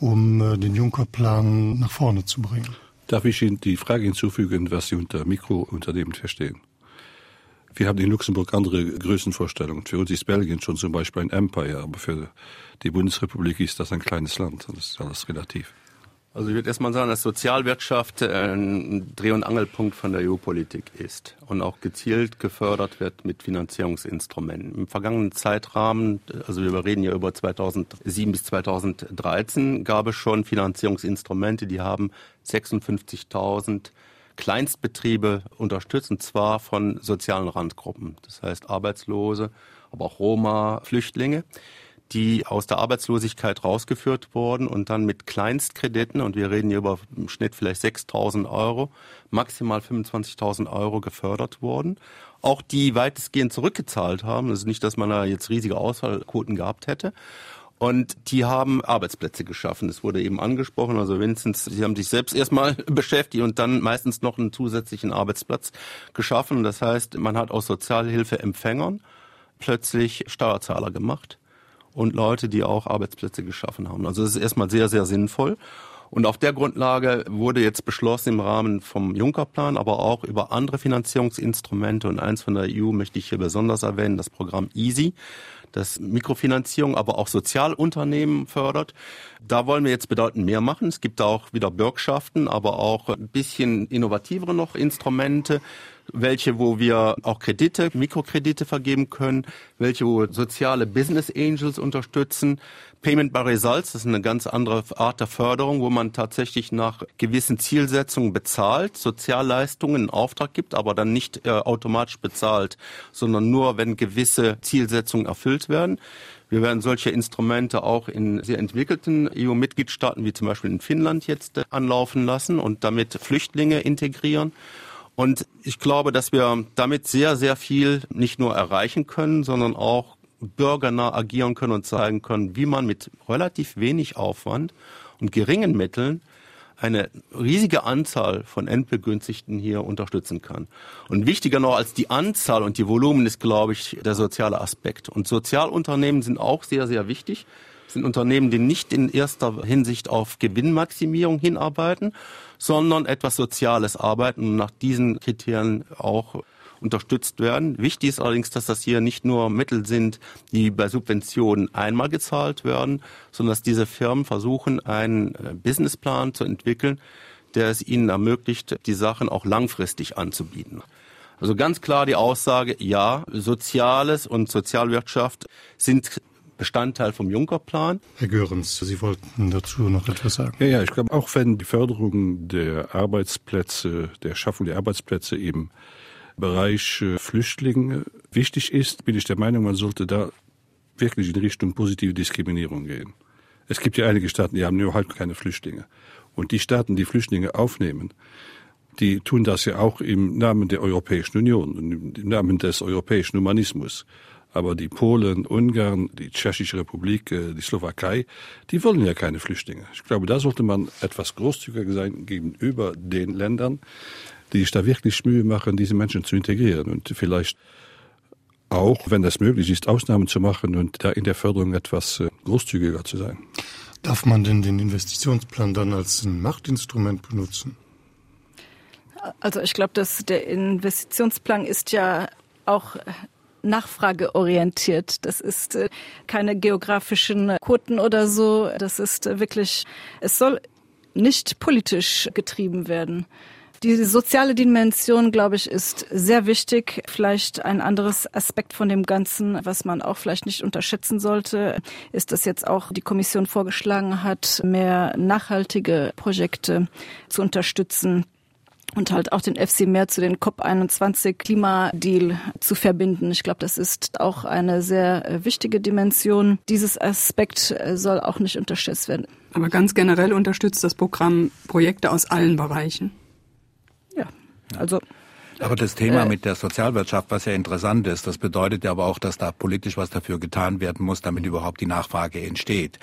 F: um äh, den Juncker-Plan nach vorne zu bringen?
G: Darf ich Ihnen die Frage hinzufügen, was Sie unter Mikrounternehmen verstehen? Wir haben in Luxemburg andere Größenvorstellungen. Für uns ist Belgien schon zum Beispiel ein Empire, aber für die Bundesrepublik ist das ein kleines Land. Das ist alles relativ.
H: Also ich würde erstmal sagen, dass Sozialwirtschaft ein Dreh- und Angelpunkt von der EU-Politik ist und auch gezielt gefördert wird mit Finanzierungsinstrumenten. Im vergangenen Zeitrahmen, also wir reden ja über 2007 bis 2013, gab es schon Finanzierungsinstrumente, die haben 56.000 Kleinstbetriebe unterstützt, und zwar von sozialen Randgruppen, das heißt Arbeitslose, aber auch Roma, Flüchtlinge die aus der Arbeitslosigkeit rausgeführt wurden und dann mit Kleinstkrediten, und wir reden hier über im Schnitt vielleicht 6.000 Euro, maximal 25.000 Euro gefördert wurden. Auch die weitestgehend zurückgezahlt haben. Das ist nicht, dass man da jetzt riesige Ausfallquoten gehabt hätte. Und die haben Arbeitsplätze geschaffen. Es wurde eben angesprochen. Also wenigstens, sie haben sich selbst erstmal (laughs) beschäftigt und dann meistens noch einen zusätzlichen Arbeitsplatz geschaffen. Das heißt, man hat aus Sozialhilfeempfängern plötzlich Steuerzahler gemacht und Leute, die auch Arbeitsplätze geschaffen haben. Also das ist erstmal sehr, sehr sinnvoll. Und auf der Grundlage wurde jetzt beschlossen im Rahmen vom Juncker-Plan, aber auch über andere Finanzierungsinstrumente und eins von der EU möchte ich hier besonders erwähnen, das Programm EASY, das Mikrofinanzierung, aber auch Sozialunternehmen fördert. Da wollen wir jetzt bedeutend mehr machen. Es gibt auch wieder Bürgschaften, aber auch ein bisschen innovativere noch Instrumente welche, wo wir auch Kredite, Mikrokredite vergeben können, welche, wo soziale Business Angels unterstützen. Payment by Results, das ist eine ganz andere Art der Förderung, wo man tatsächlich nach gewissen Zielsetzungen bezahlt, Sozialleistungen in Auftrag gibt, aber dann nicht äh, automatisch bezahlt, sondern nur, wenn gewisse Zielsetzungen erfüllt werden. Wir werden solche Instrumente auch in sehr entwickelten EU-Mitgliedstaaten wie zum Beispiel in Finnland jetzt äh, anlaufen lassen und damit Flüchtlinge integrieren. Und ich glaube, dass wir damit sehr, sehr viel nicht nur erreichen können, sondern auch bürgernah agieren können und zeigen können, wie man mit relativ wenig Aufwand und geringen Mitteln eine riesige Anzahl von Endbegünstigten hier unterstützen kann. Und wichtiger noch als die Anzahl und die Volumen ist, glaube ich, der soziale Aspekt. Und Sozialunternehmen sind auch sehr, sehr wichtig sind Unternehmen, die nicht in erster Hinsicht auf Gewinnmaximierung hinarbeiten, sondern etwas Soziales arbeiten und nach diesen Kriterien auch unterstützt werden. Wichtig ist allerdings, dass das hier nicht nur Mittel sind, die bei Subventionen einmal gezahlt werden, sondern dass diese Firmen versuchen, einen äh, Businessplan zu entwickeln, der es ihnen ermöglicht, die Sachen auch langfristig anzubieten. Also ganz klar die Aussage, ja, Soziales und Sozialwirtschaft sind Bestandteil vom Juncker-Plan.
F: Herr Görens, Sie wollten dazu noch etwas sagen.
G: Ja, ja, ich glaube, auch wenn die Förderung der Arbeitsplätze, der Schaffung der Arbeitsplätze im Bereich äh, Flüchtlinge wichtig ist, bin ich der Meinung, man sollte da wirklich in Richtung positive Diskriminierung gehen. Es gibt ja einige Staaten, die haben überhaupt keine Flüchtlinge. Und die Staaten, die Flüchtlinge aufnehmen, die tun das ja auch im Namen der Europäischen Union, im Namen des europäischen Humanismus. Aber die Polen, Ungarn, die Tschechische Republik, äh, die Slowakei, die wollen ja keine Flüchtlinge. Ich glaube, da sollte man etwas großzügiger sein gegenüber den Ländern. die sich da wirklich Mühe machen, diese Menschen zu integrieren und vielleicht auch, wenn es möglich ist, Ausnahmen zu machen und da in der Förderung etwas äh, großzügiger zu sein.
F: Darf man denn den Investitionsplan dann als ein Machtinstrument benutzen?
D: Also ich glaube, dass der Investitionsplan ist ja auch nachfrageorientiert. Das ist äh, keine geografischen Quoten oder so. Das ist wirklich, es soll nicht politisch getrieben werden. Die soziale Dimension, glaube ich, ist sehr wichtig. Vielleicht ein anderes Aspekt von dem Ganzen, was man auch vielleicht nicht unterschätzen sollte, ist, dass jetzt auch die Kommission vorgeschlagen hat, mehr nachhaltige Projekte zu unterstützen und halt auch den FC mehr zu den COP21 Klimadeal zu verbinden. Ich glaube, das ist auch eine sehr äh, wichtige Dimension. Dieses Aspekt äh, soll auch nicht unterschätzt werden.
C: Aber ganz generell unterstützt das Programm Projekte aus allen Bereichen.
D: Ja, also
E: aber das Thema äh. mit der Sozialwirtschaft, was ja interessant ist, das bedeutet ja aber auch, dass da politisch was dafür getan werden muss, damit überhaupt die Nachfrage entsteht.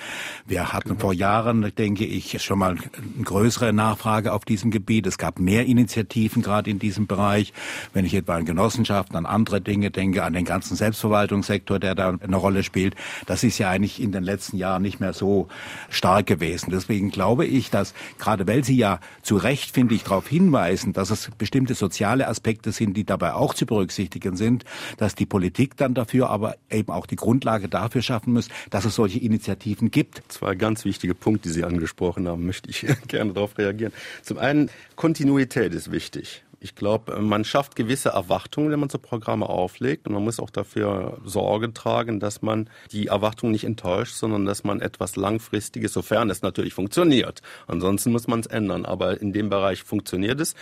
E: Wir hatten vor Jahren, denke ich, schon mal eine größere Nachfrage auf diesem Gebiet. Es gab mehr Initiativen gerade in diesem Bereich. Wenn ich etwa an Genossenschaften, an andere Dinge denke, an den ganzen Selbstverwaltungssektor, der da eine Rolle spielt, das ist ja eigentlich in den letzten Jahren nicht mehr so stark gewesen. Deswegen glaube ich, dass gerade weil Sie ja zu Recht, finde ich, darauf hinweisen, dass es bestimmte soziale Aspekte Aspekte sind, die dabei auch zu berücksichtigen sind, dass die Politik dann dafür aber eben auch die Grundlage dafür schaffen muss, dass es solche Initiativen gibt.
H: Zwei ganz wichtige Punkte, die Sie angesprochen haben, möchte ich (laughs) gerne darauf reagieren. Zum einen, Kontinuität ist wichtig. Ich glaube, man schafft gewisse Erwartungen, wenn man so Programme auflegt. Und man muss auch dafür Sorge tragen, dass man die Erwartungen nicht enttäuscht, sondern dass man etwas Langfristiges, sofern es natürlich funktioniert. Ansonsten muss man es ändern. Aber in dem Bereich funktioniert es,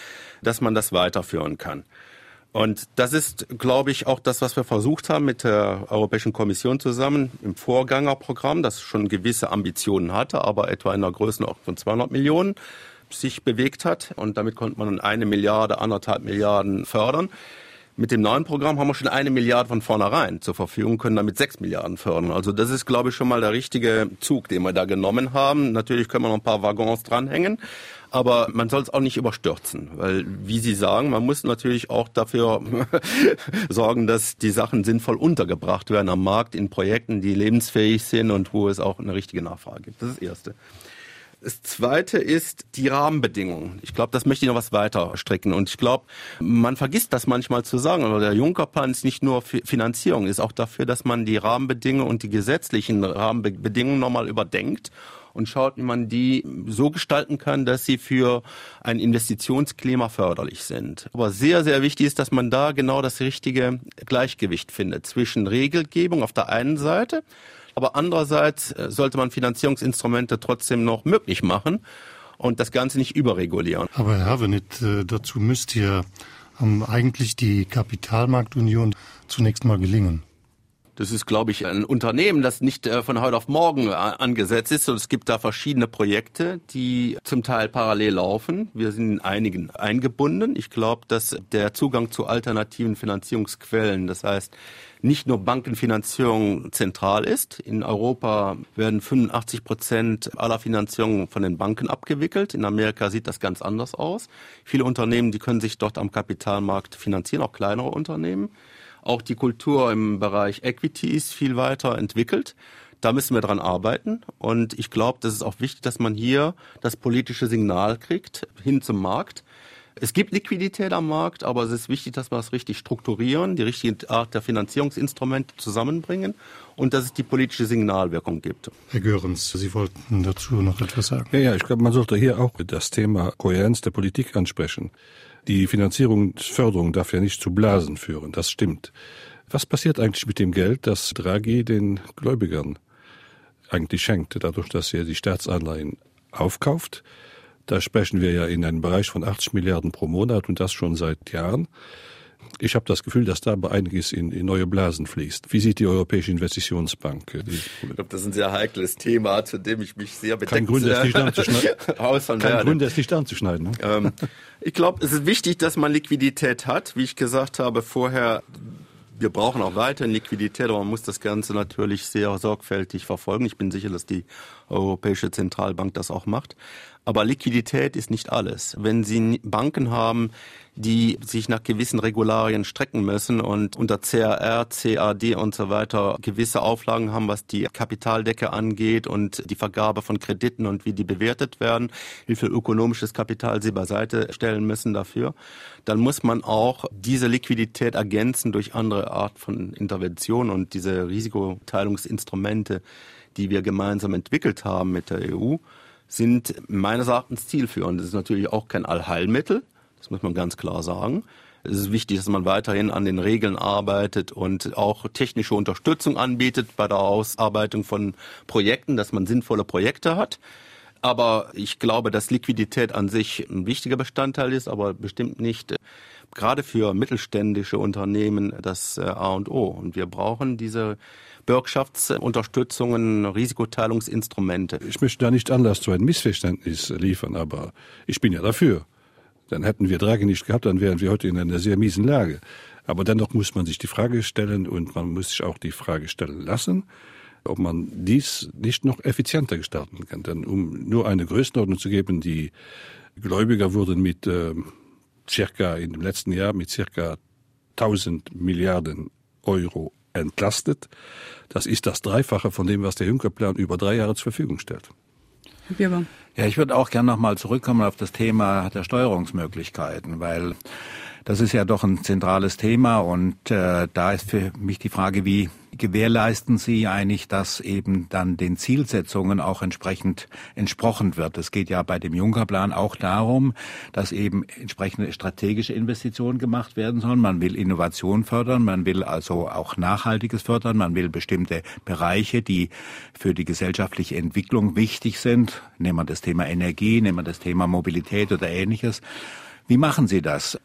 H: dass man das weiterführen kann. Und das ist, glaube ich, auch das, was wir versucht haben mit der Europäischen Kommission zusammen im Vorgangerprogramm, das schon gewisse Ambitionen hatte, aber etwa in der Größenordnung von 200 Millionen sich bewegt hat. Und damit konnte man eine Milliarde, anderthalb Milliarden fördern. Mit dem neuen Programm haben wir schon eine Milliarde von vornherein zur Verfügung, können damit sechs Milliarden fördern. Also das ist, glaube ich, schon mal der richtige Zug, den wir da genommen haben. Natürlich können wir noch ein paar Waggons dranhängen, aber man soll es auch nicht überstürzen, weil, wie Sie sagen, man muss natürlich auch dafür (laughs) sorgen, dass die Sachen sinnvoll untergebracht werden am Markt in Projekten, die lebensfähig sind und wo es auch eine richtige Nachfrage gibt. Das ist das Erste. Das Zweite ist die Rahmenbedingungen. Ich glaube, das möchte ich noch was weiter strecken. Und ich glaube, man vergisst das manchmal zu sagen. Aber der Juncker-Plan ist nicht nur für Finanzierung, ist auch dafür, dass man die Rahmenbedingungen und die gesetzlichen Rahmenbedingungen nochmal überdenkt und schaut, wie man die so gestalten kann, dass sie für ein Investitionsklima förderlich sind. Aber sehr, sehr wichtig ist, dass man da genau das richtige Gleichgewicht findet zwischen Regelgebung auf der einen Seite aber andererseits äh, sollte man Finanzierungsinstrumente trotzdem noch möglich machen und das Ganze nicht überregulieren.
F: Aber Herr Havenit, äh, dazu müsste ja ähm, eigentlich die Kapitalmarktunion zunächst mal gelingen.
H: Das ist, glaube ich, ein Unternehmen, das nicht äh, von heute auf morgen angesetzt ist. Und es gibt da verschiedene Projekte, die zum Teil parallel laufen. Wir sind in einigen eingebunden. Ich glaube, dass der Zugang zu alternativen Finanzierungsquellen, das heißt nicht nur Bankenfinanzierung zentral ist. In Europa werden 85 Prozent aller Finanzierungen von den Banken abgewickelt. In Amerika sieht das ganz anders aus. Viele Unternehmen, die können sich dort am Kapitalmarkt finanzieren, auch kleinere Unternehmen. Auch die Kultur im Bereich Equity ist viel weiter entwickelt. Da müssen wir dran arbeiten. Und ich glaube, das ist auch wichtig, dass man hier das politische Signal kriegt hin zum Markt es gibt Liquidität am Markt, aber es ist wichtig, dass wir es richtig strukturieren, die richtige Art der Finanzierungsinstrumente zusammenbringen und dass es die politische Signalwirkung gibt.
F: Herr Görens, Sie wollten dazu noch etwas sagen.
G: Ja, ja, ich glaube, man sollte hier auch das Thema Kohärenz der Politik ansprechen. Die Finanzierungsförderung darf ja nicht zu Blasen führen, das stimmt. Was passiert eigentlich mit dem Geld, das Draghi den Gläubigern eigentlich schenkt, dadurch, dass er die Staatsanleihen aufkauft? Da sprechen wir ja in einem Bereich von 80 Milliarden pro Monat und das schon seit Jahren. Ich habe das Gefühl, dass da einiges in, in neue Blasen fließt. Wie sieht die Europäische Investitionsbank?
H: Äh, ich glaube, das ist ein sehr heikles Thema, zu dem ich mich sehr bedeckt
G: Kein Grund, es nicht anzuschneiden. (laughs) Kein Grund, es nicht anzuschneiden. Ne?
H: Ähm, ich glaube, es ist wichtig, dass man Liquidität hat. Wie ich gesagt habe vorher, wir brauchen auch weiterhin Liquidität, aber man muss das Ganze natürlich sehr sorgfältig verfolgen. Ich bin sicher, dass die Europäische Zentralbank das auch macht. Aber Liquidität ist nicht alles. Wenn Sie Banken haben, die sich nach gewissen Regularien strecken müssen und unter CRR, CAD und so weiter gewisse Auflagen haben, was die Kapitaldecke angeht und die Vergabe von Krediten und wie die bewertet werden, wie viel ökonomisches Kapital sie beiseite stellen müssen dafür, dann muss man auch diese Liquidität ergänzen durch andere Art von Intervention und diese Risikoteilungsinstrumente, die wir gemeinsam entwickelt haben mit der EU, sind meines Erachtens zielführend. Das ist natürlich auch kein Allheilmittel. Das muss man ganz klar sagen. Es ist wichtig, dass man weiterhin an den Regeln arbeitet und auch technische Unterstützung anbietet bei der Ausarbeitung von Projekten, dass man sinnvolle Projekte hat. Aber ich glaube, dass Liquidität an sich ein wichtiger Bestandteil ist, aber bestimmt nicht gerade für mittelständische Unternehmen das äh, A und O. Und wir brauchen diese Bürgschaftsunterstützungen, Risikoteilungsinstrumente.
G: Ich möchte da nicht Anlass zu einem Missverständnis liefern, aber ich bin ja dafür. Dann hätten wir Draghi nicht gehabt, dann wären wir heute in einer sehr miesen Lage. Aber dennoch muss man sich die Frage stellen und man muss sich auch die Frage stellen lassen, ob man dies nicht noch effizienter gestalten kann. Denn um nur eine Größenordnung zu geben, die Gläubiger wurden mit äh, circa in dem letzten Jahr mit circa 1000 Milliarden Euro entlastet. Das ist das Dreifache von dem, was der Juncker-Plan über drei Jahre zur Verfügung stellt.
E: Bierbaum. Ja, ich würde auch gerne noch mal zurückkommen auf das Thema der Steuerungsmöglichkeiten, weil das ist ja doch ein zentrales Thema und äh, da ist für mich die Frage, wie gewährleisten Sie eigentlich, dass eben dann den Zielsetzungen auch entsprechend entsprochen wird? Es geht ja bei dem Juncker-Plan auch darum, dass eben entsprechende strategische Investitionen gemacht werden sollen. Man will Innovation fördern, man will also auch Nachhaltiges fördern, man will bestimmte Bereiche, die für die gesellschaftliche Entwicklung wichtig sind, nehmen wir das Thema Energie, nehmen wir das Thema Mobilität oder ähnliches. Wie machen Sie das?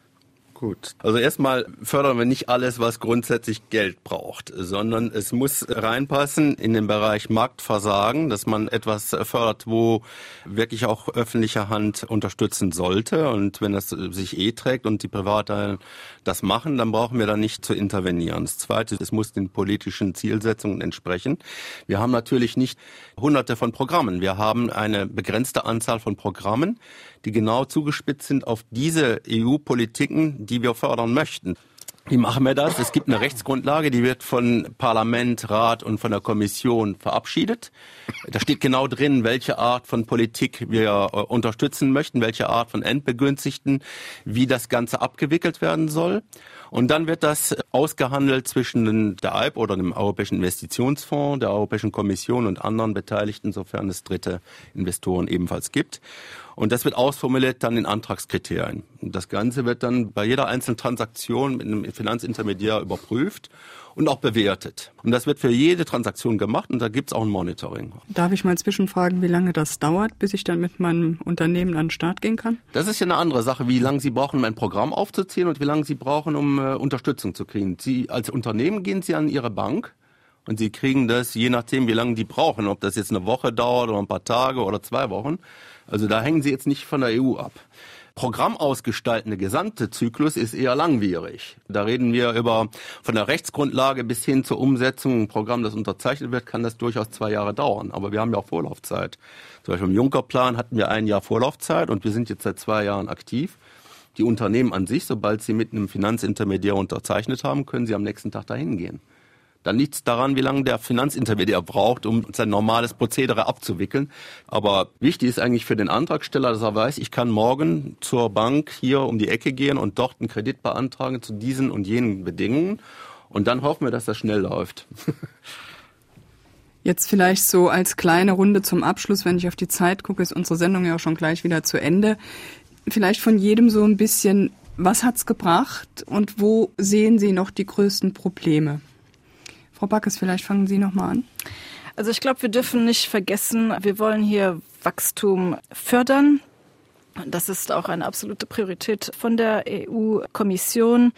H: Gut. Also erstmal fördern wir nicht alles, was grundsätzlich Geld braucht, sondern es muss reinpassen in den Bereich Marktversagen, dass man etwas fördert, wo wirklich auch öffentliche Hand unterstützen sollte. Und wenn das sich eh trägt und die Private das machen, dann brauchen wir da nicht zu intervenieren. Das Zweite, es muss den politischen Zielsetzungen entsprechen. Wir haben natürlich nicht hunderte von Programmen. Wir haben eine begrenzte Anzahl von Programmen, die genau zugespitzt sind auf diese EU-Politiken, die wir fördern möchten. Wie machen wir das? Es gibt eine Rechtsgrundlage, die wird von Parlament, Rat und von der Kommission verabschiedet. Da steht genau drin, welche Art von Politik wir äh, unterstützen möchten, welche Art von Endbegünstigten, wie das Ganze abgewickelt werden soll. Und dann wird das ausgehandelt zwischen der ALP oder dem Europäischen Investitionsfonds, der Europäischen Kommission und anderen Beteiligten, sofern es dritte Investoren ebenfalls gibt. Und das wird ausformuliert dann in Antragskriterien. Und das Ganze wird dann bei jeder einzelnen Transaktion mit einem Finanzintermediär überprüft und auch bewertet. Und das wird für jede Transaktion gemacht und da gibt es auch ein Monitoring.
C: Darf ich mal zwischenfragen, wie lange das dauert, bis ich dann mit meinem Unternehmen an den Start gehen kann?
H: Das ist ja eine andere Sache, wie lange Sie brauchen, um ein Programm aufzuziehen und wie lange Sie brauchen, um äh, Unterstützung zu kriegen. Sie als Unternehmen gehen Sie an Ihre Bank und Sie kriegen das, je nachdem, wie lange die brauchen, ob das jetzt eine Woche dauert oder ein paar Tage oder zwei Wochen. Also da hängen Sie jetzt nicht von der EU ab. Programm ausgestaltende gesamte Zyklus ist eher langwierig. Da reden wir über von der Rechtsgrundlage bis hin zur Umsetzung. Ein Programm, das unterzeichnet wird, kann das durchaus zwei Jahre dauern. Aber wir haben ja auch Vorlaufzeit. Zum Beispiel im Juncker-Plan hatten wir ein Jahr Vorlaufzeit und wir sind jetzt seit zwei Jahren aktiv. Die Unternehmen an sich, sobald sie mit einem Finanzintermediär unterzeichnet haben, können sie am nächsten Tag dahin gehen dann liegt es daran, wie lange der Finanzintermediär braucht, um sein normales Prozedere abzuwickeln. Aber wichtig ist eigentlich für den Antragsteller, dass er weiß, ich kann morgen zur Bank hier um die Ecke gehen und dort einen Kredit beantragen zu diesen und jenen Bedingungen. Und dann hoffen wir, dass das schnell läuft. (laughs)
C: Jetzt vielleicht so als kleine Runde zum Abschluss, wenn ich auf die Zeit gucke, ist unsere Sendung ja auch schon gleich wieder zu Ende. Vielleicht von jedem so ein bisschen, was hat's gebracht und wo sehen Sie noch die größten Probleme? Frau Backes, vielleicht fangen Sie noch mal an.
D: Also ich glaube, wir dürfen nicht vergessen, wir wollen hier Wachstum fördern. Das ist auch eine absolute Priorität von der EU-Kommission.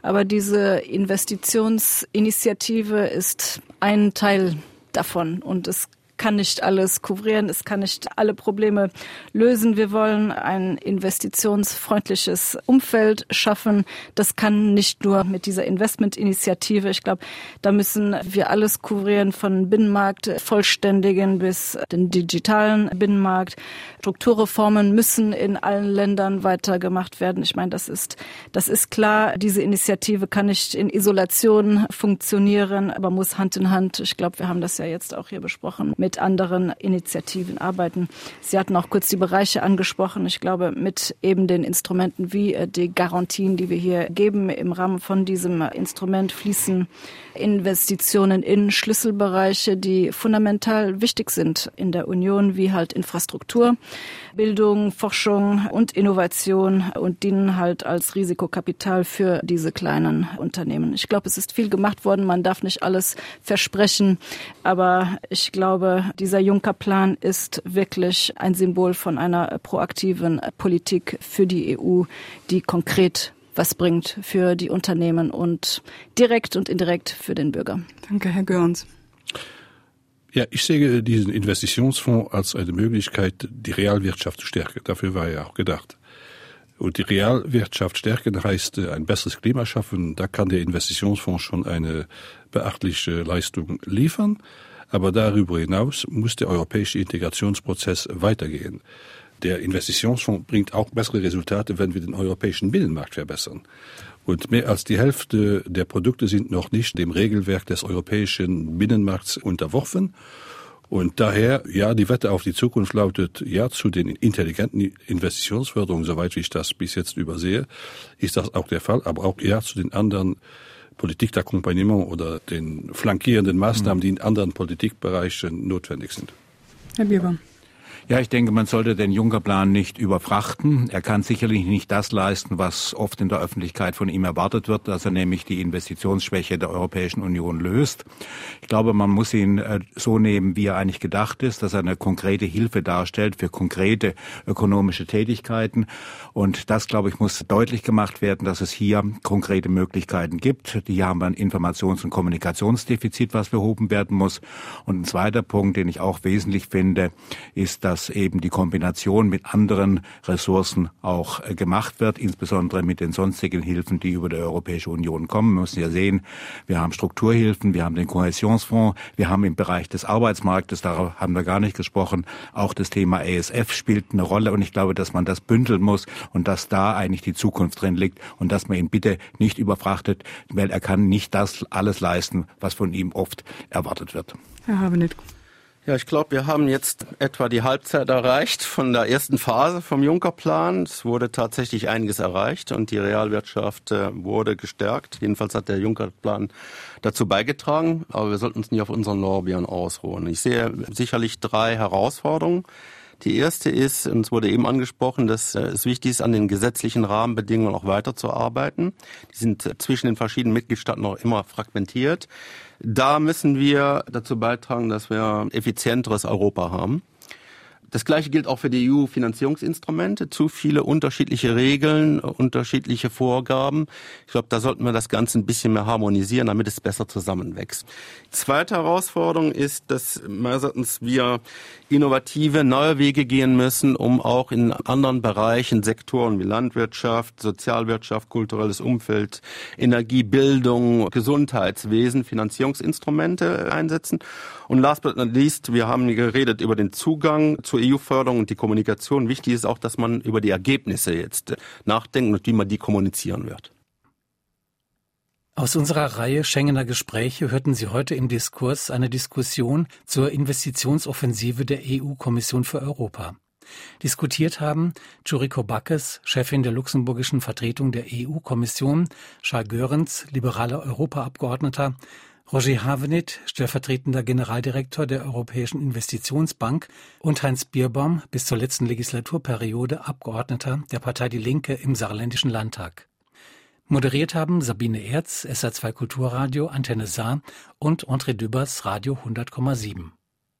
D: Aber diese Investitionsinitiative ist ein Teil davon. Und es kann nicht alles kouvrieren, es kann nicht alle Probleme lösen. Wir wollen ein investitionsfreundliches Umfeld schaffen. Das kann nicht nur mit dieser Investmentinitiative. Ich glaube, da müssen wir alles kouvrieren von Binnenmarkt vollständigen bis den digitalen Binnenmarkt. Strukturreformen müssen in allen Ländern weitergemacht werden. Ich meine, das ist, das ist klar. Diese Initiative kann nicht in Isolation funktionieren, aber muss Hand in Hand, ich glaube, wir haben das ja jetzt auch hier besprochen, mit anderen Initiativen arbeiten. Sie hatten auch kurz die Bereiche angesprochen. Ich glaube, mit eben den Instrumenten wie äh, die Garantien, die wir hier geben, im Rahmen von diesem Instrument fließen Investitionen in Schlüsselbereiche, die fundamental wichtig sind in der Union, wie halt Infrastruktur, Bildung, Forschung und Innovation und dienen halt als Risikokapital für diese kleinen Unternehmen. Ich glaube, es ist viel gemacht worden. Man darf nicht alles versprechen. Aber ich glaube, dieser Juncker-Plan ist wirklich ein Symbol von einer proaktiven Politik für die EU, die konkret was bringt für die Unternehmen und direkt und indirekt für den Bürger.
C: Danke, Herr Görns.
G: Ja, ich sehe diesen Investitionsfonds als eine Möglichkeit, die Realwirtschaft zu stärken. Dafür war er auch gedacht. Und die Realwirtschaft stärken heißt äh, ein besseres Klima schaffen. Da kann der Investitionsfonds schon eine beachtliche Leistung liefern. Aber darüber hinaus muss der europäische Integrationsprozess weitergehen. Der Investitionsfonds bringt auch bessere Resultate, wenn wir den europäischen Binnenmarkt verbessern. Und mehr als die Hälfte der Produkte sind noch nicht dem Regelwerk des europäischen Binnenmarkts unterworfen. Und daher, ja, die Wette auf die Zukunft lautet ja zu den intelligenten Investitionsförderungen, soweit ich das bis jetzt übersehe, ist das auch der Fall, aber auch ja zu den anderen Politik d'accompagnement oder den flankierenden Maßnahmen, die in anderen Politikbereichen notwendig sind.
C: Herr Bieber.
E: Ja, ich denke, man sollte den Juncker-Plan nicht überfrachten. Er kann sicherlich nicht das leisten, was oft in der Öffentlichkeit von ihm erwartet wird, dass er nämlich die Investitionsschwäche der Europäischen Union löst. Ich glaube, man muss ihn äh, so nehmen, wie er eigentlich gedacht ist, dass er eine konkrete Hilfe darstellt für konkrete ökonomische Tätigkeiten. Und das, glaube ich, muss deutlich gemacht werden, dass es hier konkrete Möglichkeiten gibt. Hier haben wir ein Informations- und Kommunikationsdefizit, was behoben werden muss. Und ein zweiter Punkt, den ich auch wesentlich finde, ist, dass eben die Kombination mit anderen Ressourcen auch äh, gemacht wird, insbesondere mit den sonstigen Hilfen, die über die Europäische Union kommen. Wir müssen ja sehen, wir haben Strukturhilfen, wir haben den Kohäsionsfonds, wir haben im Bereich des Arbeitsmarktes, darauf haben wir gar nicht gesprochen, auch das Thema ESF spielt eine Rolle und ich glaube, dass man das bündeln muss und dass da eigentlich die Zukunft drin liegt und dass man ihn bitte nicht überfrachtet, weil er kann nicht das alles leisten, was von ihm oft erwartet wird.
C: Herr Habenet.
H: Ja, ich glaube, wir haben jetzt etwa die Halbzeit erreicht von der ersten Phase vom Juncker-Plan. Es wurde tatsächlich einiges erreicht und die Realwirtschaft äh, wurde gestärkt. Jedenfalls hat der Juncker-Plan dazu beigetragen, aber wir sollten uns nicht auf unseren Lorbeeren ausruhen. Ich sehe sicherlich drei Herausforderungen. Die erste ist, und es wurde eben angesprochen, dass äh, es wichtig ist, an den gesetzlichen Rahmenbedingungen auch weiterzuarbeiten. Die sind zwischen den verschiedenen Mitgliedstaaten noch immer fragmentiert. Da müssen wir dazu beitragen, dass wir effizienteres Europa haben. Das gleiche gilt auch für die EU-Finanzierungsinstrumente. Zu viele unterschiedliche Regeln, unterschiedliche Vorgaben. Ich glaube, da sollten wir das Ganze ein bisschen mehr harmonisieren, damit es besser zusammenwächst. Zweite Herausforderung ist, dass meistens wir innovative neue Wege gehen müssen, um auch in anderen Bereichen, Sektoren wie Landwirtschaft, Sozialwirtschaft, kulturelles Umfeld, Energie, Bildung, Gesundheitswesen, Finanzierungsinstrumente einsetzen. Und last but not least, wir haben geredet über den Zugang zur EU-Förderung und die Kommunikation. Wichtig ist auch, dass man über die Ergebnisse jetzt nachdenkt und wie man die kommunizieren wird.
B: Aus unserer Reihe Schengener Gespräche hörten Sie heute im Diskurs eine Diskussion zur Investitionsoffensive der EU-Kommission für Europa. Diskutiert haben Churiko Backes, Chefin der luxemburgischen Vertretung der EU-Kommission, Charles Görens, liberaler Europaabgeordneter, Roger Havenit, stellvertretender Generaldirektor der Europäischen Investitionsbank und Heinz Bierbaum, bis zur letzten Legislaturperiode Abgeordneter der Partei Die Linke im Saarländischen Landtag. Moderiert haben Sabine Erz, SA2 Kulturradio, Antenne Saar und André Dübers, Radio 100,7.